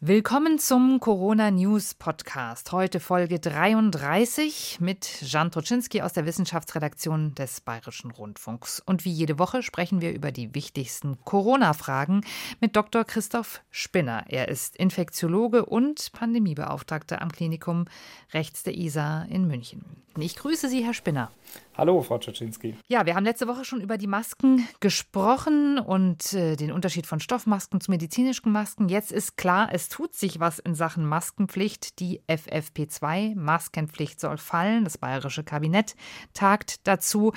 Willkommen zum Corona News Podcast. Heute Folge 33 mit Jan Troczynski aus der Wissenschaftsredaktion des Bayerischen Rundfunks. Und wie jede Woche sprechen wir über die wichtigsten Corona-Fragen mit Dr. Christoph Spinner. Er ist Infektiologe und Pandemiebeauftragter am Klinikum rechts der ISA in München. Ich grüße Sie, Herr Spinner. Hallo, Frau Czaczynski. Ja, wir haben letzte Woche schon über die Masken gesprochen und äh, den Unterschied von Stoffmasken zu medizinischen Masken. Jetzt ist klar, es tut sich was in Sachen Maskenpflicht. Die FFP2-Maskenpflicht soll fallen. Das bayerische Kabinett tagt dazu.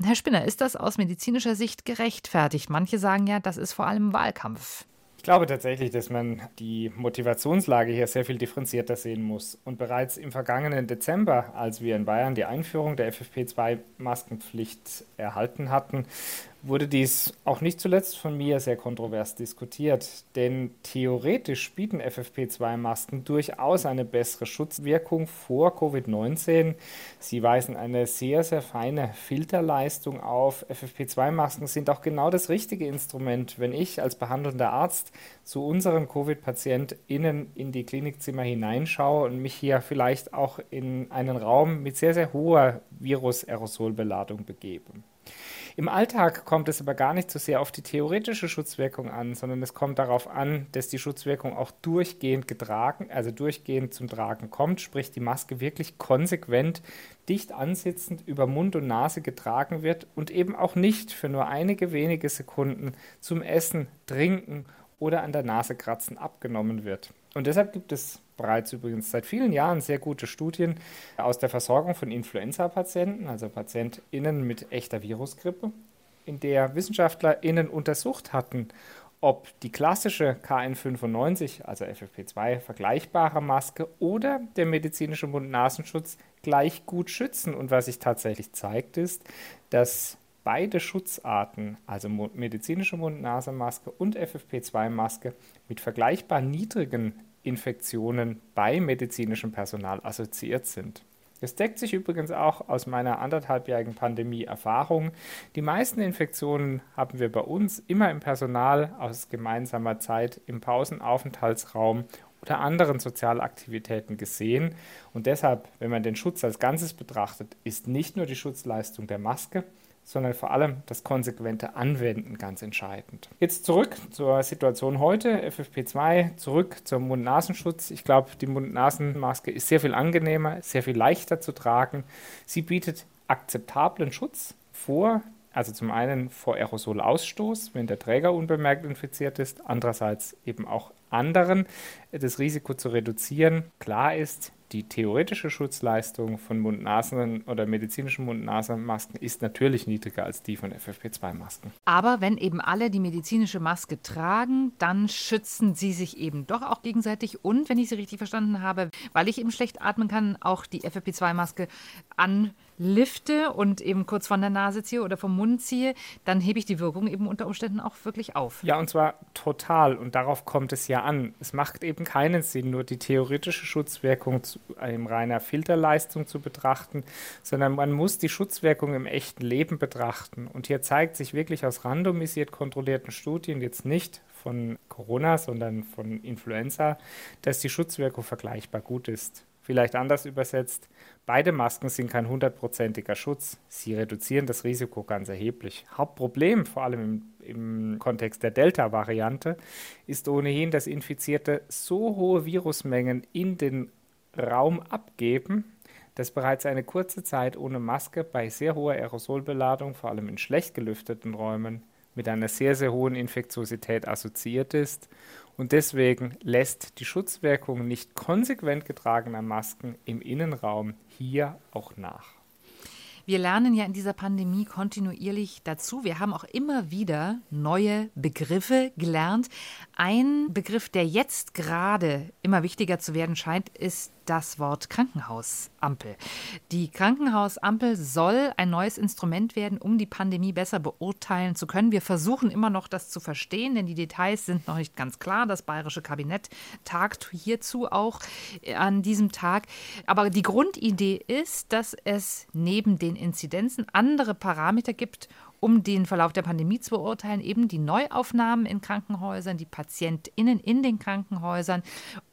Herr Spinner, ist das aus medizinischer Sicht gerechtfertigt? Manche sagen ja, das ist vor allem Wahlkampf. Ich glaube tatsächlich, dass man die Motivationslage hier sehr viel differenzierter sehen muss. Und bereits im vergangenen Dezember, als wir in Bayern die Einführung der FFP2-Maskenpflicht erhalten hatten, wurde dies auch nicht zuletzt von mir sehr kontrovers diskutiert, denn theoretisch bieten FFP2-Masken durchaus eine bessere Schutzwirkung vor Covid-19. Sie weisen eine sehr, sehr feine Filterleistung auf. FFP2-Masken sind auch genau das richtige Instrument, wenn ich als behandelnder Arzt zu unseren Covid-PatientInnen in die Klinikzimmer hineinschaue und mich hier vielleicht auch in einen Raum mit sehr, sehr hoher Virus-Aerosolbeladung begebe. Im Alltag kommt es aber gar nicht so sehr auf die theoretische Schutzwirkung an, sondern es kommt darauf an, dass die Schutzwirkung auch durchgehend getragen, also durchgehend zum Tragen kommt, sprich die Maske wirklich konsequent dicht ansitzend über Mund und Nase getragen wird und eben auch nicht für nur einige wenige Sekunden zum Essen, Trinken oder an der Nase kratzen abgenommen wird. Und deshalb gibt es bereits übrigens seit vielen Jahren sehr gute Studien aus der Versorgung von Influenza-Patienten, also PatientInnen mit echter Virusgrippe, in der WissenschaftlerInnen untersucht hatten, ob die klassische KN95, also FFP2 vergleichbare Maske oder der medizinische Mund-Nasenschutz gleich gut schützen. Und was sich tatsächlich zeigt, ist, dass beide Schutzarten, also medizinische Mund-Nasen-Maske und FFP2-Maske, mit vergleichbar niedrigen Infektionen bei medizinischem Personal assoziiert sind. Das deckt sich übrigens auch aus meiner anderthalbjährigen Pandemie-Erfahrung. Die meisten Infektionen haben wir bei uns immer im Personal aus gemeinsamer Zeit im Pausenaufenthaltsraum oder anderen Sozialaktivitäten gesehen. Und deshalb, wenn man den Schutz als Ganzes betrachtet, ist nicht nur die Schutzleistung der Maske, sondern vor allem das konsequente Anwenden ganz entscheidend. Jetzt zurück zur Situation heute, FFP2, zurück zum Mund-Nasenschutz. Ich glaube, die Mund-Nasen-Maske ist sehr viel angenehmer, sehr viel leichter zu tragen. Sie bietet akzeptablen Schutz vor also zum einen vor Aerosolausstoß, wenn der Träger unbemerkt infiziert ist, andererseits eben auch anderen das Risiko zu reduzieren. Klar ist, die theoretische Schutzleistung von Mund-Nasen- oder medizinischen Mund-Nasen-Masken ist natürlich niedriger als die von FFP2-Masken. Aber wenn eben alle die medizinische Maske tragen, dann schützen sie sich eben doch auch gegenseitig und, wenn ich Sie richtig verstanden habe, weil ich eben schlecht atmen kann, auch die FFP2-Maske an lifte und eben kurz von der Nase ziehe oder vom Mund ziehe, dann hebe ich die Wirkung eben unter Umständen auch wirklich auf. Ja, und zwar total. Und darauf kommt es ja an. Es macht eben keinen Sinn, nur die theoretische Schutzwirkung zu, in reiner Filterleistung zu betrachten, sondern man muss die Schutzwirkung im echten Leben betrachten. Und hier zeigt sich wirklich aus randomisiert kontrollierten Studien, jetzt nicht von Corona, sondern von Influenza, dass die Schutzwirkung vergleichbar gut ist. Vielleicht anders übersetzt, beide Masken sind kein hundertprozentiger Schutz. Sie reduzieren das Risiko ganz erheblich. Hauptproblem, vor allem im, im Kontext der Delta-Variante, ist ohnehin, dass Infizierte so hohe Virusmengen in den Raum abgeben, dass bereits eine kurze Zeit ohne Maske bei sehr hoher Aerosolbeladung, vor allem in schlecht gelüfteten Räumen, mit einer sehr, sehr hohen Infektiosität assoziiert ist und deswegen lässt die Schutzwirkung nicht konsequent getragener Masken im Innenraum hier auch nach. Wir lernen ja in dieser Pandemie kontinuierlich dazu. Wir haben auch immer wieder neue Begriffe gelernt. Ein Begriff, der jetzt gerade immer wichtiger zu werden scheint, ist das Wort Krankenhausampel. Die Krankenhausampel soll ein neues Instrument werden, um die Pandemie besser beurteilen zu können. Wir versuchen immer noch, das zu verstehen, denn die Details sind noch nicht ganz klar. Das bayerische Kabinett tagt hierzu auch an diesem Tag. Aber die Grundidee ist, dass es neben den Inzidenzen andere Parameter gibt, um den Verlauf der Pandemie zu beurteilen, eben die Neuaufnahmen in Krankenhäusern, die PatientInnen in den Krankenhäusern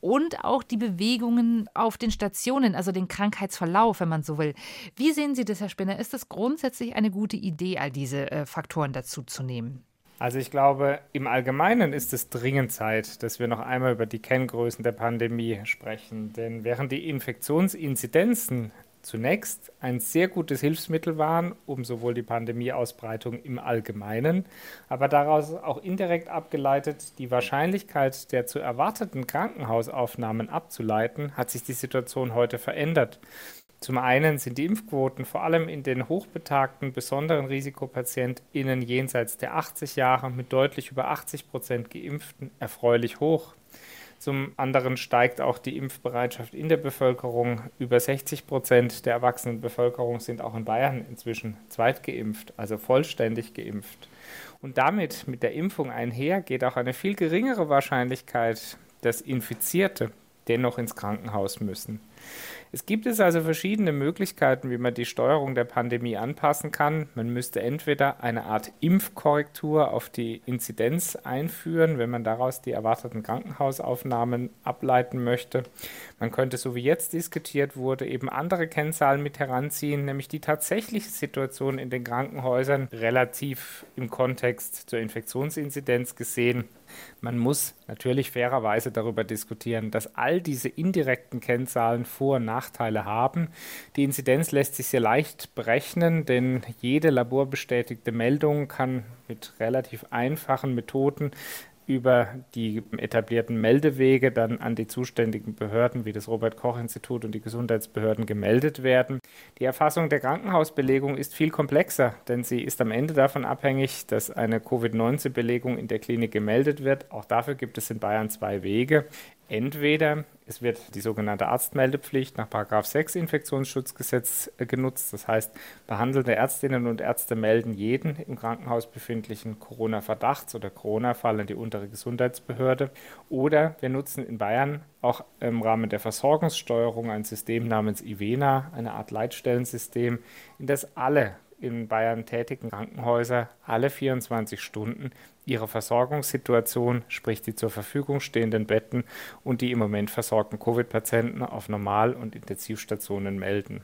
und auch die Bewegungen auf den Stationen, also den Krankheitsverlauf, wenn man so will. Wie sehen Sie das, Herr Spinner? Ist es grundsätzlich eine gute Idee, all diese äh, Faktoren dazu zu nehmen? Also ich glaube, im Allgemeinen ist es dringend Zeit, dass wir noch einmal über die Kenngrößen der Pandemie sprechen. Denn während die Infektionsinzidenzen zunächst ein sehr gutes Hilfsmittel waren, um sowohl die Pandemieausbreitung im Allgemeinen, aber daraus auch indirekt abgeleitet die Wahrscheinlichkeit der zu erwarteten Krankenhausaufnahmen abzuleiten, hat sich die Situation heute verändert. Zum einen sind die Impfquoten vor allem in den hochbetagten, besonderen RisikopatientInnen jenseits der 80 Jahre mit deutlich über 80 Prozent Geimpften erfreulich hoch. Zum anderen steigt auch die Impfbereitschaft in der Bevölkerung. Über 60 Prozent der erwachsenen Bevölkerung sind auch in Bayern inzwischen zweitgeimpft, also vollständig geimpft. Und damit, mit der Impfung einher, geht auch eine viel geringere Wahrscheinlichkeit, dass Infizierte dennoch ins Krankenhaus müssen. Es gibt es also verschiedene Möglichkeiten, wie man die Steuerung der Pandemie anpassen kann. Man müsste entweder eine Art Impfkorrektur auf die Inzidenz einführen, wenn man daraus die erwarteten Krankenhausaufnahmen ableiten möchte. Man könnte, so wie jetzt diskutiert wurde, eben andere Kennzahlen mit heranziehen, nämlich die tatsächliche Situation in den Krankenhäusern relativ im Kontext zur Infektionsinzidenz gesehen. Man muss natürlich fairerweise darüber diskutieren, dass all diese indirekten Kennzahlen Vor- und Nachteile haben. Die Inzidenz lässt sich sehr leicht berechnen, denn jede laborbestätigte Meldung kann mit relativ einfachen Methoden über die etablierten Meldewege dann an die zuständigen Behörden wie das Robert Koch Institut und die Gesundheitsbehörden gemeldet werden. Die Erfassung der Krankenhausbelegung ist viel komplexer, denn sie ist am Ende davon abhängig, dass eine Covid-19-Belegung in der Klinik gemeldet wird. Auch dafür gibt es in Bayern zwei Wege. Entweder es wird die sogenannte Arztmeldepflicht nach 6 Infektionsschutzgesetz äh, genutzt. Das heißt, behandelnde Ärztinnen und Ärzte melden jeden im Krankenhaus befindlichen Corona-Verdachts- oder Corona-Fall an die untere Gesundheitsbehörde. Oder wir nutzen in Bayern auch im Rahmen der Versorgungssteuerung ein System namens IVENA, eine Art Leitstellensystem, in das alle in Bayern tätigen Krankenhäuser alle 24 Stunden ihre Versorgungssituation, sprich die zur Verfügung stehenden Betten und die im Moment versorgten Covid-Patienten auf Normal- und Intensivstationen melden.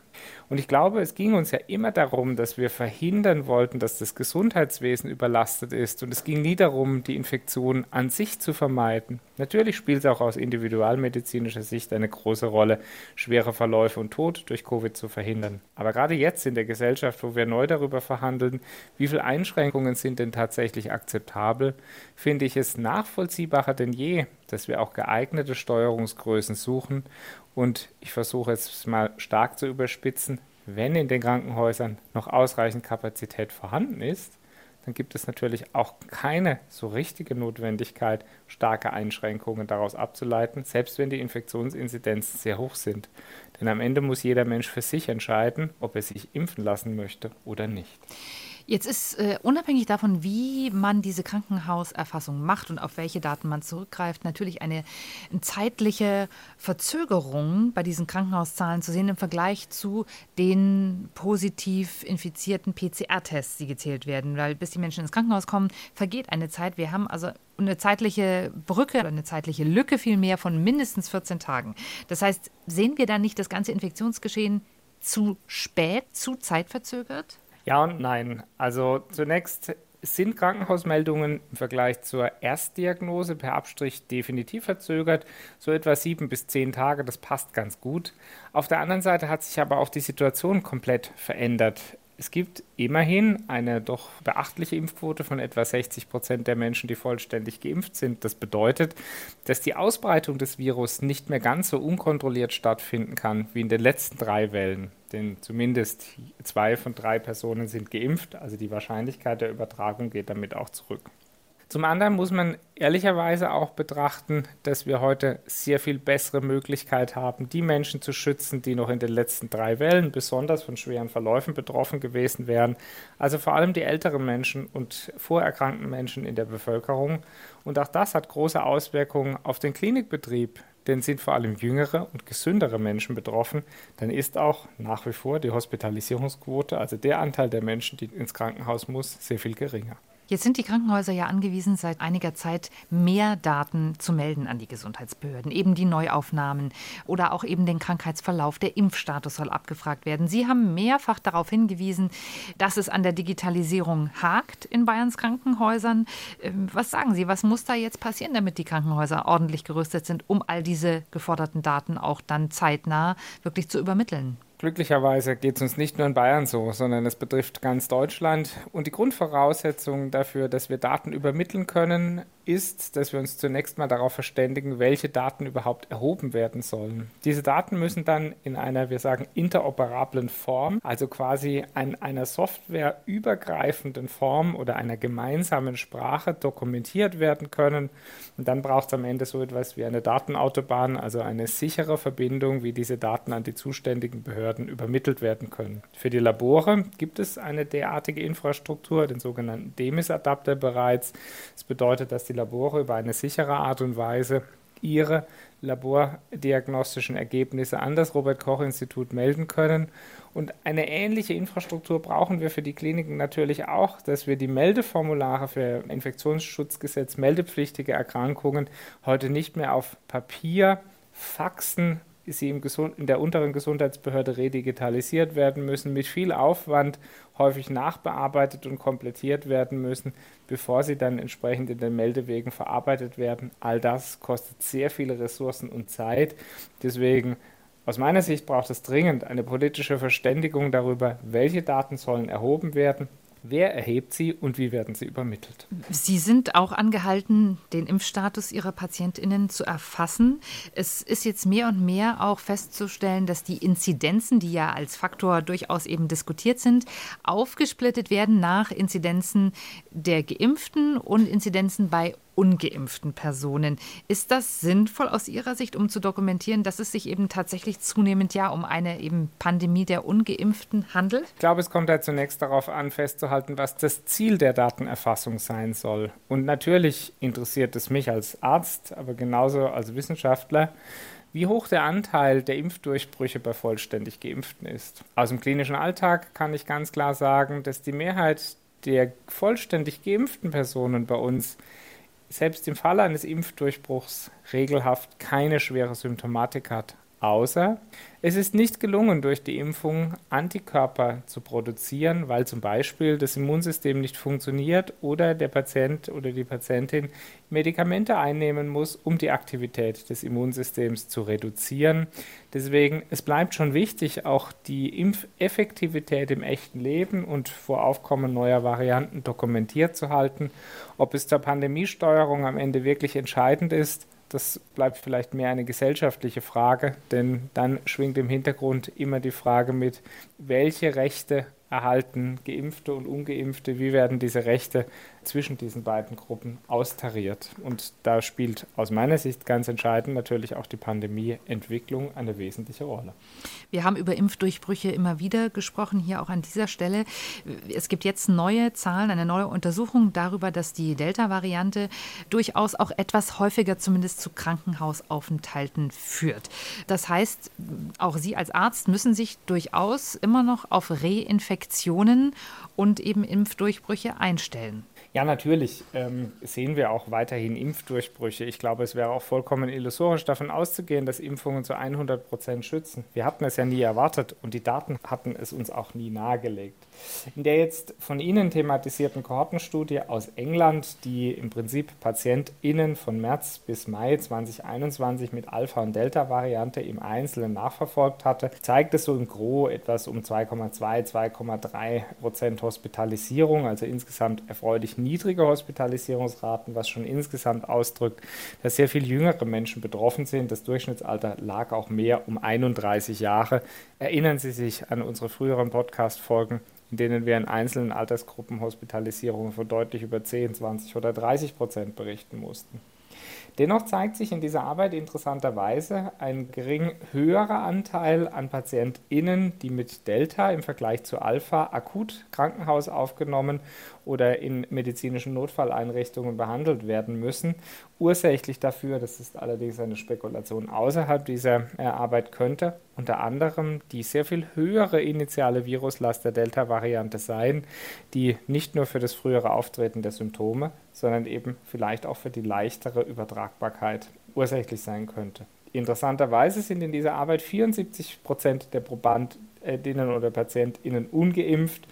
Und ich glaube, es ging uns ja immer darum, dass wir verhindern wollten, dass das Gesundheitswesen überlastet ist. Und es ging nie darum, die Infektion an sich zu vermeiden. Natürlich spielt es auch aus individualmedizinischer Sicht eine große Rolle, schwere Verläufe und Tod durch Covid zu verhindern. Aber gerade jetzt in der Gesellschaft, wo wir neu darüber verhandeln, wie viele Einschränkungen sind denn tatsächlich akzeptabel, Kabel finde ich es nachvollziehbarer denn je, dass wir auch geeignete Steuerungsgrößen suchen. Und ich versuche jetzt mal stark zu überspitzen, wenn in den Krankenhäusern noch ausreichend Kapazität vorhanden ist, dann gibt es natürlich auch keine so richtige Notwendigkeit, starke Einschränkungen daraus abzuleiten, selbst wenn die Infektionsinzidenzen sehr hoch sind. Denn am Ende muss jeder Mensch für sich entscheiden, ob er sich impfen lassen möchte oder nicht. Jetzt ist äh, unabhängig davon, wie man diese Krankenhauserfassung macht und auf welche Daten man zurückgreift, natürlich eine, zeitliche Verzögerung bei diesen Krankenhauszahlen zu sehen im Vergleich zu den positiv infizierten PCR-Tests, die gezählt werden. Weil bis die Menschen ins Krankenhaus kommen, vergeht eine Zeit. Wir haben also eine zeitliche Brücke oder eine zeitliche Lücke vielmehr von mindestens 14 Tagen. Das heißt, sehen wir da nicht das ganze Infektionsgeschehen zu spät, zu zeitverzögert? Ja und nein. Also zunächst sind Krankenhausmeldungen im Vergleich zur Erstdiagnose per Abstrich definitiv verzögert. So etwa sieben bis zehn Tage, das passt ganz gut. Auf der anderen Seite hat sich aber auch die Situation komplett verändert. Es gibt immerhin eine doch beachtliche Impfquote von etwa 60 Prozent der Menschen, die vollständig geimpft sind. Das bedeutet, dass die Ausbreitung des Virus nicht mehr ganz so unkontrolliert stattfinden kann wie in den letzten drei Wellen. Denn zumindest zwei von drei Personen sind geimpft, also die Wahrscheinlichkeit der Übertragung geht damit auch zurück. Zum anderen muss man ehrlicherweise auch betrachten, dass wir heute sehr viel bessere Möglichkeit haben, die Menschen zu schützen, die noch in den letzten drei Wellen besonders von schweren Verläufen betroffen gewesen wären. Also vor allem die älteren Menschen und vorerkrankten Menschen in der Bevölkerung. Und auch das hat große Auswirkungen auf den Klinikbetrieb denn sind vor allem jüngere und gesündere Menschen betroffen, dann ist auch nach wie vor die Hospitalisierungsquote, also der Anteil der Menschen, die ins Krankenhaus muss, sehr viel geringer. Jetzt sind die Krankenhäuser ja angewiesen, seit einiger Zeit mehr Daten zu melden an die Gesundheitsbehörden. Eben die Neuaufnahmen oder auch eben den Krankheitsverlauf. Der Impfstatus soll abgefragt werden. Sie haben mehrfach darauf hingewiesen, dass es an der Digitalisierung hakt in Bayerns Krankenhäusern. Ähm, was sagen Sie, was muss da jetzt passieren, damit die Krankenhäuser ordentlich gerüstet sind, um all diese geforderten Daten auch dann zeitnah wirklich zu übermitteln? Glücklicherweise geht es uns nicht nur in Bayern so, sondern es betrifft ganz Deutschland. Und die Grundvoraussetzung dafür, dass wir Daten übermitteln können, ist, dass wir uns zunächst mal darauf verständigen, welche Daten überhaupt erhoben werden sollen. Diese Daten müssen dann in einer, wir sagen, interoperablen Form, also quasi an einer Software übergreifenden Form oder einer gemeinsamen Sprache dokumentiert werden können. Und dann braucht es am Ende so etwas wie eine Datenautobahn, also eine sichere Verbindung, wie diese Daten an die zuständigen Behörden übermittelt werden können. Für die Labore gibt es eine derartige Infrastruktur, den sogenannten DEMIS-Adapter bereits. Das bedeutet, dass die die Labore über eine sichere Art und Weise ihre labordiagnostischen Ergebnisse an das Robert Koch Institut melden können. Und eine ähnliche Infrastruktur brauchen wir für die Kliniken natürlich auch, dass wir die Meldeformulare für Infektionsschutzgesetz meldepflichtige Erkrankungen heute nicht mehr auf Papier, Faxen sie im Gesund in der unteren Gesundheitsbehörde redigitalisiert werden müssen, mit viel Aufwand häufig nachbearbeitet und komplettiert werden müssen, bevor sie dann entsprechend in den Meldewegen verarbeitet werden. All das kostet sehr viele Ressourcen und Zeit. Deswegen aus meiner Sicht braucht es dringend eine politische Verständigung darüber, welche Daten sollen erhoben werden, Wer erhebt sie und wie werden sie übermittelt? Sie sind auch angehalten, den Impfstatus Ihrer Patientinnen zu erfassen. Es ist jetzt mehr und mehr auch festzustellen, dass die Inzidenzen, die ja als Faktor durchaus eben diskutiert sind, aufgesplittet werden nach Inzidenzen der Geimpften und Inzidenzen bei ungeimpften Personen. Ist das sinnvoll aus Ihrer Sicht, um zu dokumentieren, dass es sich eben tatsächlich zunehmend ja um eine eben Pandemie der Ungeimpften handelt? Ich glaube, es kommt da zunächst darauf an, festzuhalten, was das Ziel der Datenerfassung sein soll. Und natürlich interessiert es mich als Arzt, aber genauso als Wissenschaftler, wie hoch der Anteil der Impfdurchbrüche bei vollständig Geimpften ist. Aus dem klinischen Alltag kann ich ganz klar sagen, dass die Mehrheit der vollständig geimpften Personen bei uns selbst im Fall eines Impfdurchbruchs regelhaft keine schwere Symptomatik hat, außer es ist nicht gelungen, durch die Impfung Antikörper zu produzieren, weil zum Beispiel das Immunsystem nicht funktioniert oder der Patient oder die Patientin Medikamente einnehmen muss, um die Aktivität des Immunsystems zu reduzieren. Deswegen, es bleibt schon wichtig, auch die Impfeffektivität im echten Leben und vor Aufkommen neuer Varianten dokumentiert zu halten. Ob es zur Pandemiesteuerung am Ende wirklich entscheidend ist, das bleibt vielleicht mehr eine gesellschaftliche Frage, denn dann schwingt im Hintergrund immer die Frage mit, welche Rechte erhalten Geimpfte und Ungeimpfte, wie werden diese Rechte zwischen diesen beiden Gruppen austariert. Und da spielt aus meiner Sicht ganz entscheidend natürlich auch die Pandemieentwicklung eine wesentliche Rolle. Wir haben über Impfdurchbrüche immer wieder gesprochen, hier auch an dieser Stelle. Es gibt jetzt neue Zahlen, eine neue Untersuchung darüber, dass die Delta-Variante durchaus auch etwas häufiger zumindest zu Krankenhausaufenthalten führt. Das heißt, auch Sie als Arzt müssen sich durchaus immer noch auf Reinfektionen und eben Impfdurchbrüche einstellen. Ja, natürlich ähm, sehen wir auch weiterhin Impfdurchbrüche. Ich glaube, es wäre auch vollkommen illusorisch davon auszugehen, dass Impfungen zu 100 Prozent schützen. Wir hatten es ja nie erwartet und die Daten hatten es uns auch nie nahegelegt. In der jetzt von Ihnen thematisierten Kohortenstudie aus England, die im Prinzip PatientInnen von März bis Mai 2021 mit Alpha- und Delta-Variante im Einzelnen nachverfolgt hatte, zeigt es so im Gro etwas um 2,2, 2,3 Prozent Hospitalisierung, also insgesamt erfreulich niedrige Hospitalisierungsraten, was schon insgesamt ausdrückt, dass sehr viel jüngere Menschen betroffen sind. Das Durchschnittsalter lag auch mehr um 31 Jahre. Erinnern Sie sich an unsere früheren Podcast-Folgen in denen wir in einzelnen Altersgruppen Hospitalisierungen von deutlich über 10, 20 oder 30 Prozent berichten mussten. Dennoch zeigt sich in dieser Arbeit interessanterweise ein gering höherer Anteil an PatientInnen, die mit Delta im Vergleich zu Alpha akut Krankenhaus aufgenommen oder in medizinischen Notfalleinrichtungen behandelt werden müssen. Ursächlich dafür, das ist allerdings eine Spekulation außerhalb dieser äh, Arbeit, könnte unter anderem die sehr viel höhere initiale Viruslast der Delta-Variante sein, die nicht nur für das frühere Auftreten der Symptome, sondern eben vielleicht auch für die leichtere Übertragbarkeit ursächlich sein könnte. Interessanterweise sind in dieser Arbeit 74 Prozent der Probandinnen oder PatientInnen ungeimpft.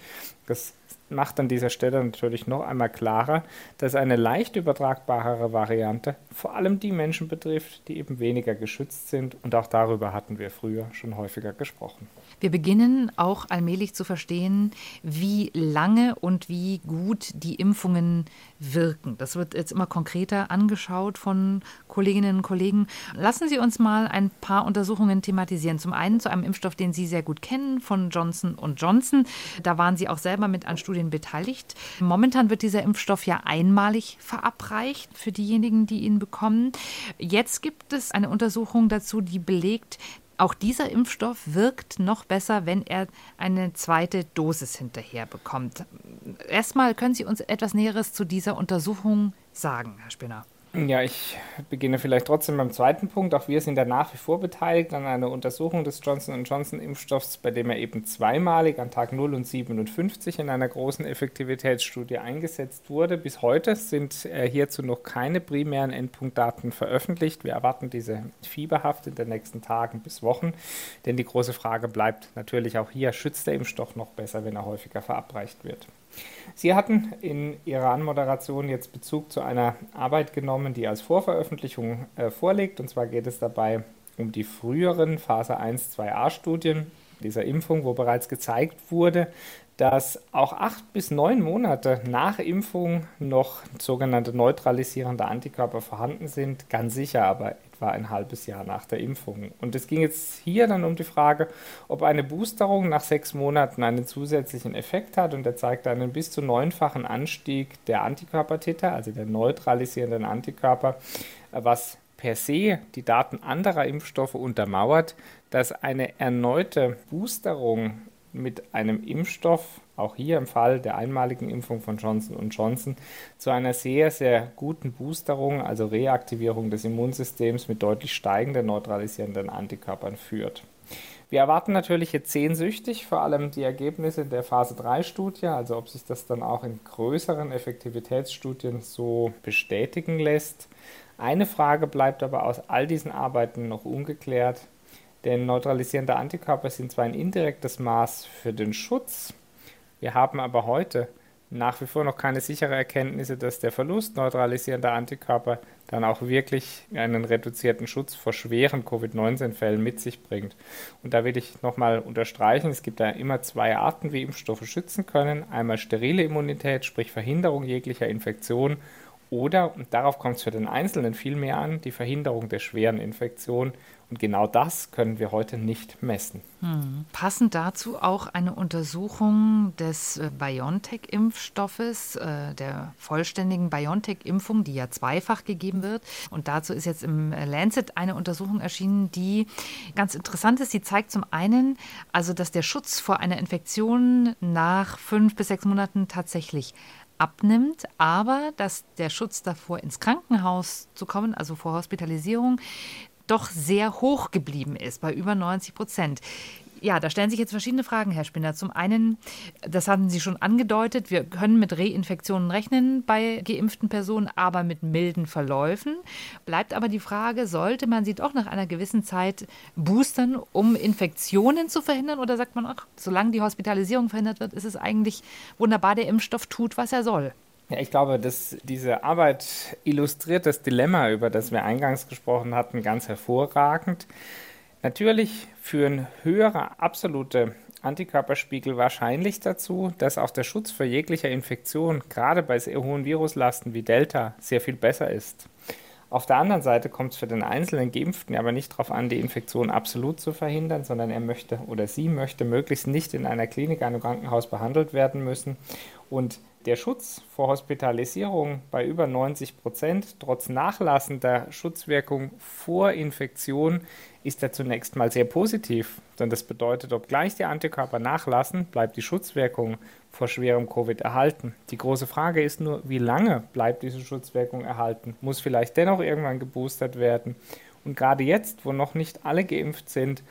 Das macht an dieser Stelle natürlich noch einmal klarer, dass eine leicht übertragbarere Variante vor allem die Menschen betrifft, die eben weniger geschützt sind. Und auch darüber hatten wir früher schon häufiger gesprochen. Wir beginnen auch allmählich zu verstehen, wie lange und wie gut die Impfungen wirken. Das wird jetzt immer konkreter angeschaut von Kolleginnen und Kollegen. Lassen Sie uns mal ein paar Untersuchungen thematisieren. Zum einen zu einem Impfstoff, den Sie sehr gut kennen, von Johnson Johnson. Da waren Sie auch selber mit an Studien beteiligt. Momentan wird dieser Impfstoff ja einmalig verabreicht für diejenigen, die ihn bekommen. Jetzt gibt es eine Untersuchung dazu, die belegt, auch dieser Impfstoff wirkt noch besser, wenn er eine zweite Dosis hinterher bekommt. Erstmal können Sie uns etwas Näheres zu dieser Untersuchung sagen, Herr Spinner. Ja, ich beginne vielleicht trotzdem beim zweiten Punkt. Auch wir sind da nach wie vor beteiligt an einer Untersuchung des Johnson Johnson Impfstoffs, bei dem er eben zweimalig an Tag 0 und 57 in einer großen Effektivitätsstudie eingesetzt wurde. Bis heute sind äh, hierzu noch keine primären Endpunktdaten veröffentlicht. Wir erwarten diese fieberhaft in den nächsten Tagen bis Wochen, denn die große Frage bleibt natürlich auch hier, schützt der Impfstoff noch besser, wenn er häufiger verabreicht wird? Sie hatten in Ihrer Anmoderation jetzt Bezug zu einer Arbeit genommen, die als Vorveröffentlichung äh, vorliegt. Und zwar geht es dabei um die früheren Phase 1, 2a-Studien dieser Impfung, wo bereits gezeigt wurde, dass auch acht bis neun Monate nach Impfung noch sogenannte neutralisierende Antikörper vorhanden sind, ganz sicher aber etwa ein halbes Jahr nach der Impfung. Und es ging jetzt hier dann um die Frage, ob eine Boosterung nach sechs Monaten einen zusätzlichen Effekt hat und er zeigte einen bis zu neunfachen Anstieg der Antikörpertiter, also der neutralisierenden Antikörper, was per se die Daten anderer Impfstoffe untermauert, dass eine erneute Boosterung mit einem Impfstoff, auch hier im Fall der einmaligen Impfung von Johnson Johnson, zu einer sehr, sehr guten Boosterung, also Reaktivierung des Immunsystems mit deutlich steigenden neutralisierenden Antikörpern führt. Wir erwarten natürlich jetzt sehnsüchtig vor allem die Ergebnisse der Phase 3 Studie, also ob sich das dann auch in größeren Effektivitätsstudien so bestätigen lässt. Eine Frage bleibt aber aus all diesen Arbeiten noch ungeklärt. Denn neutralisierende Antikörper sind zwar ein indirektes Maß für den Schutz, wir haben aber heute nach wie vor noch keine sichere Erkenntnisse, dass der Verlust neutralisierender Antikörper dann auch wirklich einen reduzierten Schutz vor schweren Covid-19-Fällen mit sich bringt. Und da will ich nochmal unterstreichen, es gibt da immer zwei Arten, wie Impfstoffe schützen können. Einmal sterile Immunität, sprich Verhinderung jeglicher Infektion oder, und darauf kommt es für den Einzelnen viel mehr an, die Verhinderung der schweren Infektion. Und genau das können wir heute nicht messen. Hm. Passend dazu auch eine Untersuchung des äh, BioNTech-Impfstoffes, äh, der vollständigen BioNTech-Impfung, die ja zweifach gegeben wird. Und dazu ist jetzt im Lancet eine Untersuchung erschienen, die ganz interessant ist. Sie zeigt zum einen, also dass der Schutz vor einer Infektion nach fünf bis sechs Monaten tatsächlich abnimmt, aber dass der Schutz davor, ins Krankenhaus zu kommen, also vor Hospitalisierung, doch sehr hoch geblieben ist, bei über 90 Prozent. Ja, da stellen sich jetzt verschiedene Fragen, Herr Spinner. Zum einen, das hatten Sie schon angedeutet, wir können mit Reinfektionen rechnen bei geimpften Personen, aber mit milden Verläufen. Bleibt aber die Frage, sollte man sie doch nach einer gewissen Zeit boostern, um Infektionen zu verhindern? Oder sagt man, ach, solange die Hospitalisierung verhindert wird, ist es eigentlich wunderbar, der Impfstoff tut, was er soll? Ja, ich glaube, dass diese Arbeit illustriert das Dilemma, über das wir eingangs gesprochen hatten, ganz hervorragend. Natürlich führen höhere absolute Antikörperspiegel wahrscheinlich dazu, dass auch der Schutz vor jeglicher Infektion, gerade bei sehr hohen Viruslasten wie Delta, sehr viel besser ist. Auf der anderen Seite kommt es für den einzelnen Geimpften aber nicht darauf an, die Infektion absolut zu verhindern, sondern er möchte oder sie möchte möglichst nicht in einer Klinik, einem Krankenhaus behandelt werden müssen. Und der Schutz vor Hospitalisierung bei über 90 Prozent trotz nachlassender Schutzwirkung vor Infektion ist er zunächst mal sehr positiv. Denn das bedeutet, obgleich die Antikörper nachlassen, bleibt die Schutzwirkung vor schwerem Covid erhalten. Die große Frage ist nur, wie lange bleibt diese Schutzwirkung erhalten? Muss vielleicht dennoch irgendwann geboostert werden? Und gerade jetzt, wo noch nicht alle geimpft sind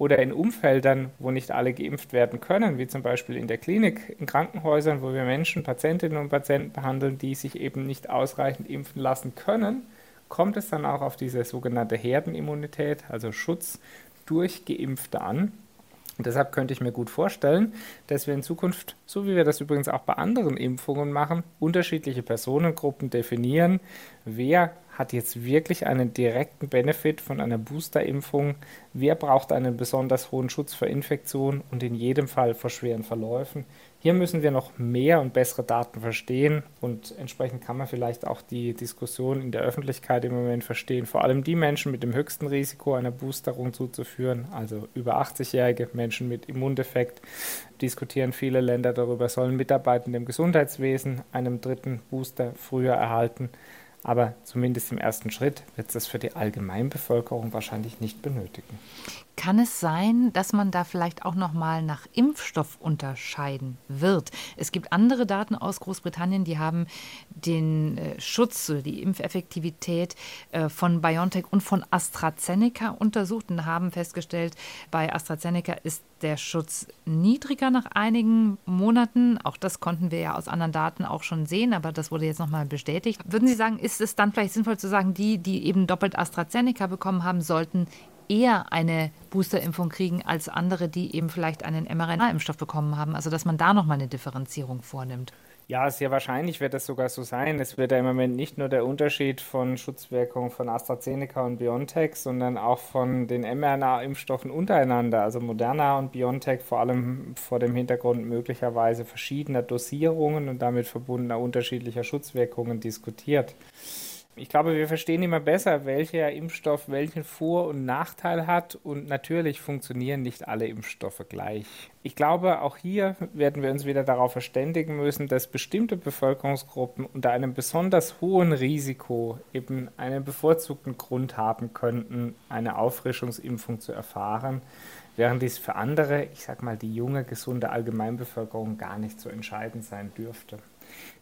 oder in Umfeldern, wo nicht alle geimpft werden können, wie zum Beispiel in der Klinik, in Krankenhäusern, wo wir Menschen, Patientinnen und Patienten behandeln, die sich eben nicht ausreichend impfen lassen können, kommt es dann auch auf diese sogenannte Herdenimmunität, also Schutz durch Geimpfte an. Und deshalb könnte ich mir gut vorstellen, dass wir in Zukunft, so wie wir das übrigens auch bei anderen Impfungen machen, unterschiedliche Personengruppen definieren, wer hat jetzt wirklich einen direkten Benefit von einer Boosterimpfung, wer braucht einen besonders hohen Schutz vor Infektionen und in jedem Fall vor schweren Verläufen, hier müssen wir noch mehr und bessere Daten verstehen und entsprechend kann man vielleicht auch die Diskussion in der Öffentlichkeit im Moment verstehen. Vor allem die Menschen mit dem höchsten Risiko einer Boosterung zuzuführen, also über 80-jährige Menschen mit Immundefekt, diskutieren viele Länder darüber, sollen Mitarbeitende im Gesundheitswesen einem dritten Booster früher erhalten. Aber zumindest im ersten Schritt wird es für die Allgemeinbevölkerung wahrscheinlich nicht benötigen. Kann es sein, dass man da vielleicht auch noch mal nach Impfstoff unterscheiden wird? Es gibt andere Daten aus Großbritannien, die haben den äh, Schutz, die Impfeffektivität äh, von BioNTech und von AstraZeneca untersucht und haben festgestellt, bei AstraZeneca ist der Schutz niedriger nach einigen Monaten. Auch das konnten wir ja aus anderen Daten auch schon sehen, aber das wurde jetzt nochmal bestätigt. Würden Sie sagen, ist es dann vielleicht sinnvoll zu sagen, die, die eben doppelt AstraZeneca bekommen haben, sollten eher eine Boosterimpfung kriegen als andere, die eben vielleicht einen mRNA-Impfstoff bekommen haben. Also dass man da nochmal eine Differenzierung vornimmt. Ja, sehr wahrscheinlich wird das sogar so sein. Es wird ja im Moment nicht nur der Unterschied von Schutzwirkung von AstraZeneca und BioNTech, sondern auch von den mRNA-Impfstoffen untereinander, also Moderna und BioNTech, vor allem vor dem Hintergrund möglicherweise verschiedener Dosierungen und damit verbundener unterschiedlicher Schutzwirkungen diskutiert. Ich glaube, wir verstehen immer besser, welcher Impfstoff welchen Vor- und Nachteil hat und natürlich funktionieren nicht alle Impfstoffe gleich. Ich glaube, auch hier werden wir uns wieder darauf verständigen müssen, dass bestimmte Bevölkerungsgruppen unter einem besonders hohen Risiko eben einen bevorzugten Grund haben könnten, eine Auffrischungsimpfung zu erfahren, während dies für andere, ich sag mal die junge, gesunde Allgemeinbevölkerung gar nicht so entscheidend sein dürfte.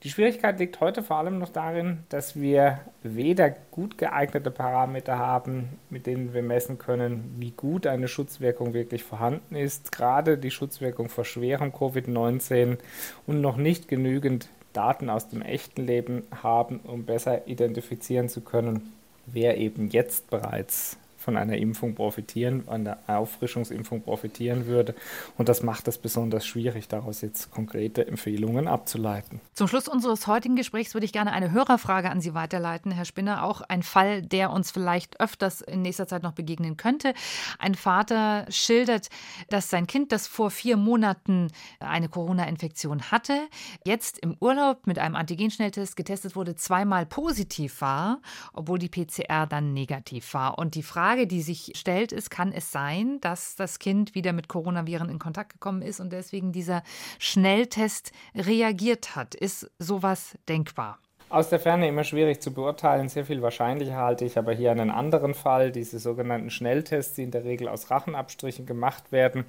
Die Schwierigkeit liegt heute vor allem noch darin, dass wir weder gut geeignete Parameter haben, mit denen wir messen können, wie gut eine Schutzwirkung wirklich vorhanden ist, gerade die Schutzwirkung vor schwerem Covid-19 und noch nicht genügend Daten aus dem echten Leben haben, um besser identifizieren zu können, wer eben jetzt bereits von einer Impfung profitieren, einer Auffrischungsimpfung profitieren würde. Und das macht es besonders schwierig, daraus jetzt konkrete Empfehlungen abzuleiten. Zum Schluss unseres heutigen Gesprächs würde ich gerne eine Hörerfrage an Sie weiterleiten, Herr Spinner. Auch ein Fall, der uns vielleicht öfters in nächster Zeit noch begegnen könnte. Ein Vater schildert, dass sein Kind, das vor vier Monaten eine Corona-Infektion hatte, jetzt im Urlaub mit einem Antigenschnelltest getestet wurde, zweimal positiv war, obwohl die PCR dann negativ war. Und die Frage, Frage, die sich stellt, ist, kann es sein, dass das Kind wieder mit Coronaviren in Kontakt gekommen ist und deswegen dieser Schnelltest reagiert hat? Ist sowas denkbar? Aus der Ferne immer schwierig zu beurteilen. Sehr viel wahrscheinlicher halte ich aber hier einen anderen Fall, diese sogenannten Schnelltests, die in der Regel aus Rachenabstrichen gemacht werden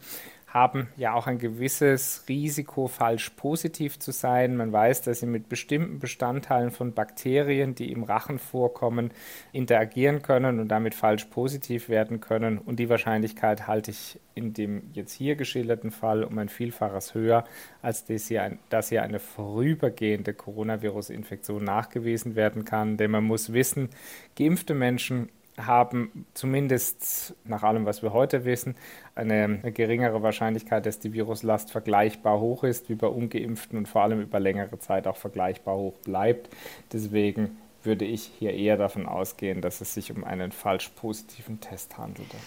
haben ja auch ein gewisses Risiko, falsch positiv zu sein. Man weiß, dass sie mit bestimmten Bestandteilen von Bakterien, die im Rachen vorkommen, interagieren können und damit falsch positiv werden können. Und die Wahrscheinlichkeit halte ich in dem jetzt hier geschilderten Fall um ein Vielfaches höher, als dass hier, dass hier eine vorübergehende Coronavirus-Infektion nachgewiesen werden kann. Denn man muss wissen, geimpfte Menschen haben zumindest nach allem, was wir heute wissen, eine geringere Wahrscheinlichkeit, dass die Viruslast vergleichbar hoch ist wie bei ungeimpften und vor allem über längere Zeit auch vergleichbar hoch bleibt. Deswegen würde ich hier eher davon ausgehen, dass es sich um einen falsch positiven Test handelte.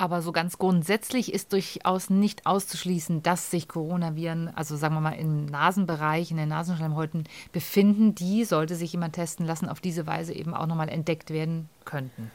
Aber so ganz grundsätzlich ist durchaus nicht auszuschließen, dass sich Coronaviren, also sagen wir mal im Nasenbereich, in den Nasenschleimhäuten befinden, die, sollte sich jemand testen lassen, auf diese Weise eben auch nochmal entdeckt werden könnten.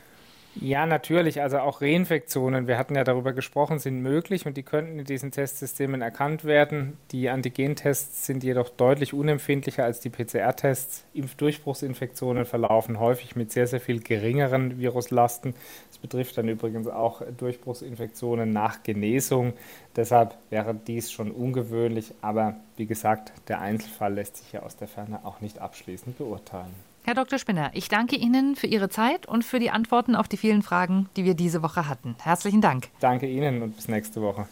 Ja, natürlich. Also auch Reinfektionen, wir hatten ja darüber gesprochen, sind möglich und die könnten in diesen Testsystemen erkannt werden. Die Antigentests sind jedoch deutlich unempfindlicher als die PCR-Tests. Impfdurchbruchsinfektionen verlaufen häufig mit sehr, sehr viel geringeren Viruslasten. Das betrifft dann übrigens auch Durchbruchsinfektionen nach Genesung. Deshalb wäre dies schon ungewöhnlich, aber wie gesagt, der Einzelfall lässt sich ja aus der Ferne auch nicht abschließend beurteilen. Herr Dr. Spinner, ich danke Ihnen für Ihre Zeit und für die Antworten auf die vielen Fragen, die wir diese Woche hatten. Herzlichen Dank. Danke Ihnen und bis nächste Woche.